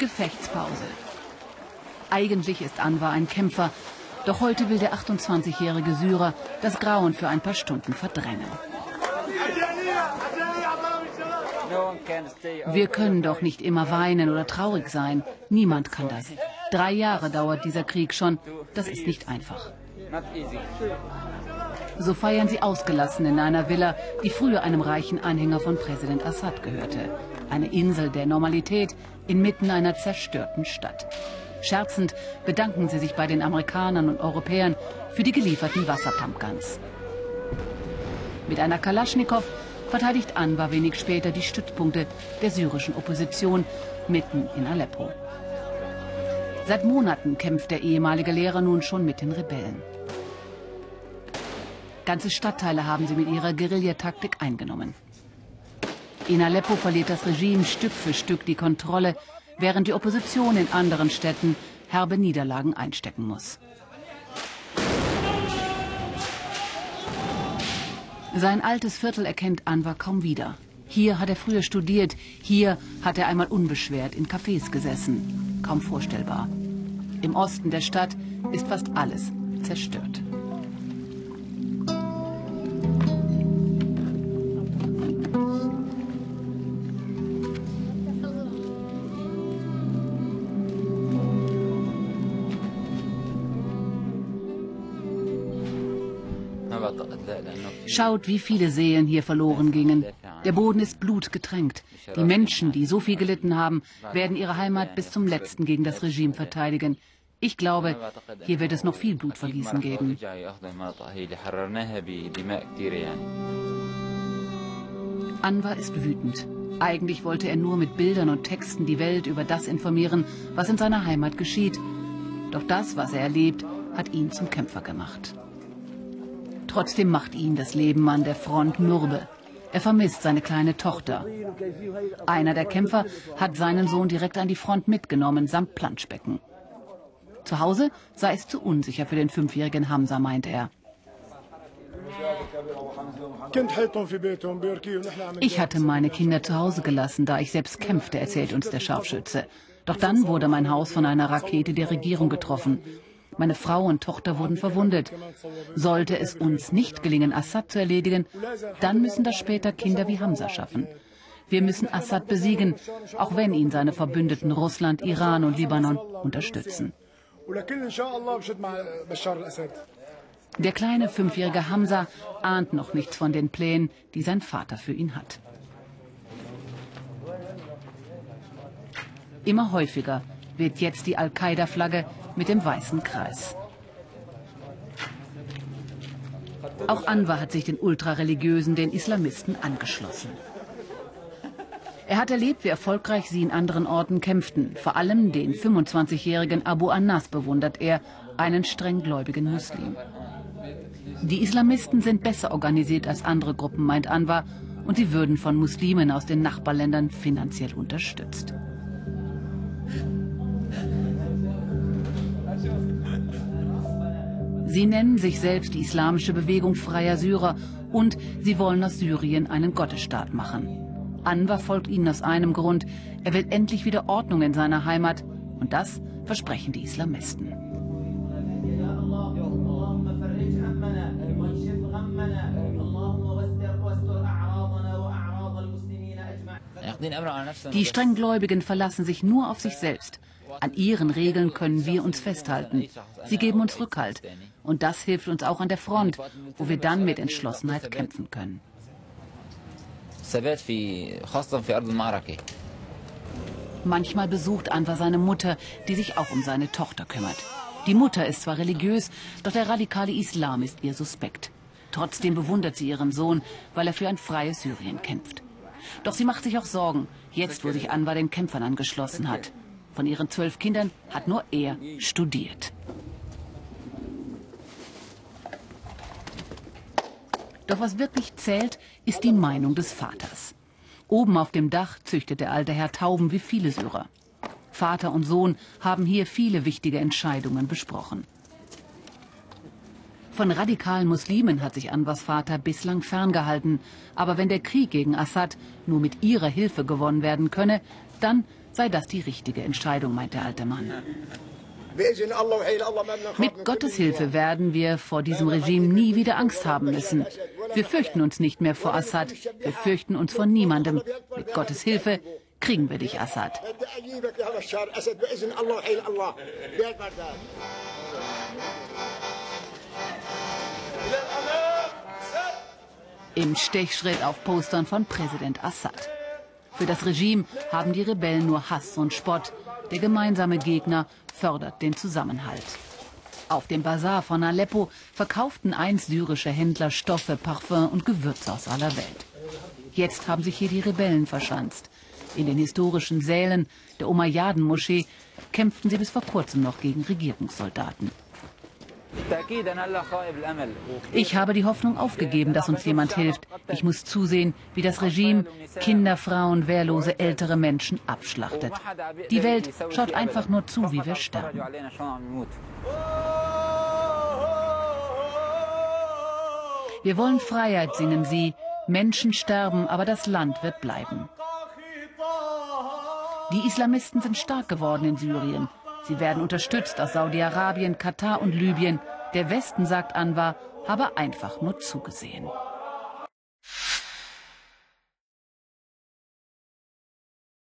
Gefechtspause. Eigentlich ist Anwar ein Kämpfer, doch heute will der 28-jährige Syrer das Grauen für ein paar Stunden verdrängen. Wir können doch nicht immer weinen oder traurig sein. Niemand kann das. Drei Jahre dauert dieser Krieg schon. Das ist nicht einfach. So feiern sie ausgelassen in einer Villa, die früher einem reichen Anhänger von Präsident Assad gehörte. Eine Insel der Normalität inmitten einer zerstörten Stadt. Scherzend bedanken sie sich bei den Amerikanern und Europäern für die gelieferten Wasserpumpguns. Mit einer Kalaschnikow verteidigt Anwar wenig später die Stützpunkte der syrischen Opposition mitten in Aleppo. Seit Monaten kämpft der ehemalige Lehrer nun schon mit den Rebellen. Ganze Stadtteile haben sie mit ihrer Guerillataktik eingenommen. In Aleppo verliert das Regime Stück für Stück die Kontrolle, während die Opposition in anderen Städten herbe Niederlagen einstecken muss. Sein altes Viertel erkennt Anwar kaum wieder. Hier hat er früher studiert, hier hat er einmal unbeschwert in Cafés gesessen. Kaum vorstellbar. Im Osten der Stadt ist fast alles zerstört. Schaut, wie viele Seelen hier verloren gingen. Der Boden ist blutgetränkt. Die Menschen, die so viel gelitten haben, werden ihre Heimat bis zum letzten gegen das Regime verteidigen. Ich glaube, hier wird es noch viel Blutvergießen geben. Anwar ist wütend. Eigentlich wollte er nur mit Bildern und Texten die Welt über das informieren, was in seiner Heimat geschieht. Doch das, was er erlebt, hat ihn zum Kämpfer gemacht. Trotzdem macht ihn das Leben an der Front mürbe. Er vermisst seine kleine Tochter. Einer der Kämpfer hat seinen Sohn direkt an die Front mitgenommen, samt Planschbecken. Zu Hause sei es zu unsicher für den fünfjährigen Hamza, meint er. Ich hatte meine Kinder zu Hause gelassen, da ich selbst kämpfte, erzählt uns der Scharfschütze. Doch dann wurde mein Haus von einer Rakete der Regierung getroffen. Meine Frau und Tochter wurden verwundet. Sollte es uns nicht gelingen, Assad zu erledigen, dann müssen das später Kinder wie Hamza schaffen. Wir müssen Assad besiegen, auch wenn ihn seine Verbündeten Russland, Iran und Libanon unterstützen. Der kleine fünfjährige Hamza ahnt noch nichts von den Plänen, die sein Vater für ihn hat. Immer häufiger wird jetzt die Al-Qaida-Flagge mit dem weißen Kreis. Auch Anwar hat sich den Ultrareligiösen, den Islamisten, angeschlossen. Er hat erlebt, wie erfolgreich sie in anderen Orten kämpften. Vor allem den 25-jährigen Abu Anas bewundert er, einen strenggläubigen Muslim. Die Islamisten sind besser organisiert als andere Gruppen, meint Anwar, und sie würden von Muslimen aus den Nachbarländern finanziell unterstützt. Sie nennen sich selbst die Islamische Bewegung freier Syrer und sie wollen aus Syrien einen Gottesstaat machen. Anwar folgt ihnen aus einem Grund, er will endlich wieder Ordnung in seiner Heimat und das versprechen die Islamisten. Die Strenggläubigen verlassen sich nur auf sich selbst. An ihren Regeln können wir uns festhalten. Sie geben uns Rückhalt. Und das hilft uns auch an der Front, wo wir dann mit Entschlossenheit kämpfen können. Manchmal besucht Anwar seine Mutter, die sich auch um seine Tochter kümmert. Die Mutter ist zwar religiös, doch der radikale Islam ist ihr suspekt. Trotzdem bewundert sie ihren Sohn, weil er für ein freies Syrien kämpft. Doch sie macht sich auch Sorgen, jetzt wo sich Anwar den Kämpfern angeschlossen hat. Von ihren zwölf Kindern hat nur er studiert. Doch was wirklich zählt, ist die Meinung des Vaters. Oben auf dem Dach züchtet der alte Herr Tauben wie viele Syrer. Vater und Sohn haben hier viele wichtige Entscheidungen besprochen. Von radikalen Muslimen hat sich Anwars Vater bislang ferngehalten. Aber wenn der Krieg gegen Assad nur mit ihrer Hilfe gewonnen werden könne, dann sei das die richtige Entscheidung, meint der alte Mann. Mit Gottes Hilfe werden wir vor diesem Regime nie wieder Angst haben müssen. Wir fürchten uns nicht mehr vor Assad. Wir fürchten uns vor niemandem. Mit Gottes Hilfe kriegen wir dich, Assad. Im Stechschritt auf Postern von Präsident Assad. Für das Regime haben die Rebellen nur Hass und Spott. Der gemeinsame Gegner fördert den Zusammenhalt. Auf dem Bazar von Aleppo verkauften einst syrische Händler Stoffe, Parfum und Gewürze aus aller Welt. Jetzt haben sich hier die Rebellen verschanzt. In den historischen Sälen der Umayyaden-Moschee kämpften sie bis vor kurzem noch gegen Regierungssoldaten. Ich habe die Hoffnung aufgegeben, dass uns jemand hilft. Ich muss zusehen, wie das Regime Kinder, Frauen, wehrlose, ältere Menschen abschlachtet. Die Welt schaut einfach nur zu, wie wir sterben. Wir wollen Freiheit, singen sie. Menschen sterben, aber das Land wird bleiben. Die Islamisten sind stark geworden in Syrien. Sie werden unterstützt aus Saudi-Arabien, Katar und Libyen. Der Westen, sagt Anwar, habe einfach nur zugesehen.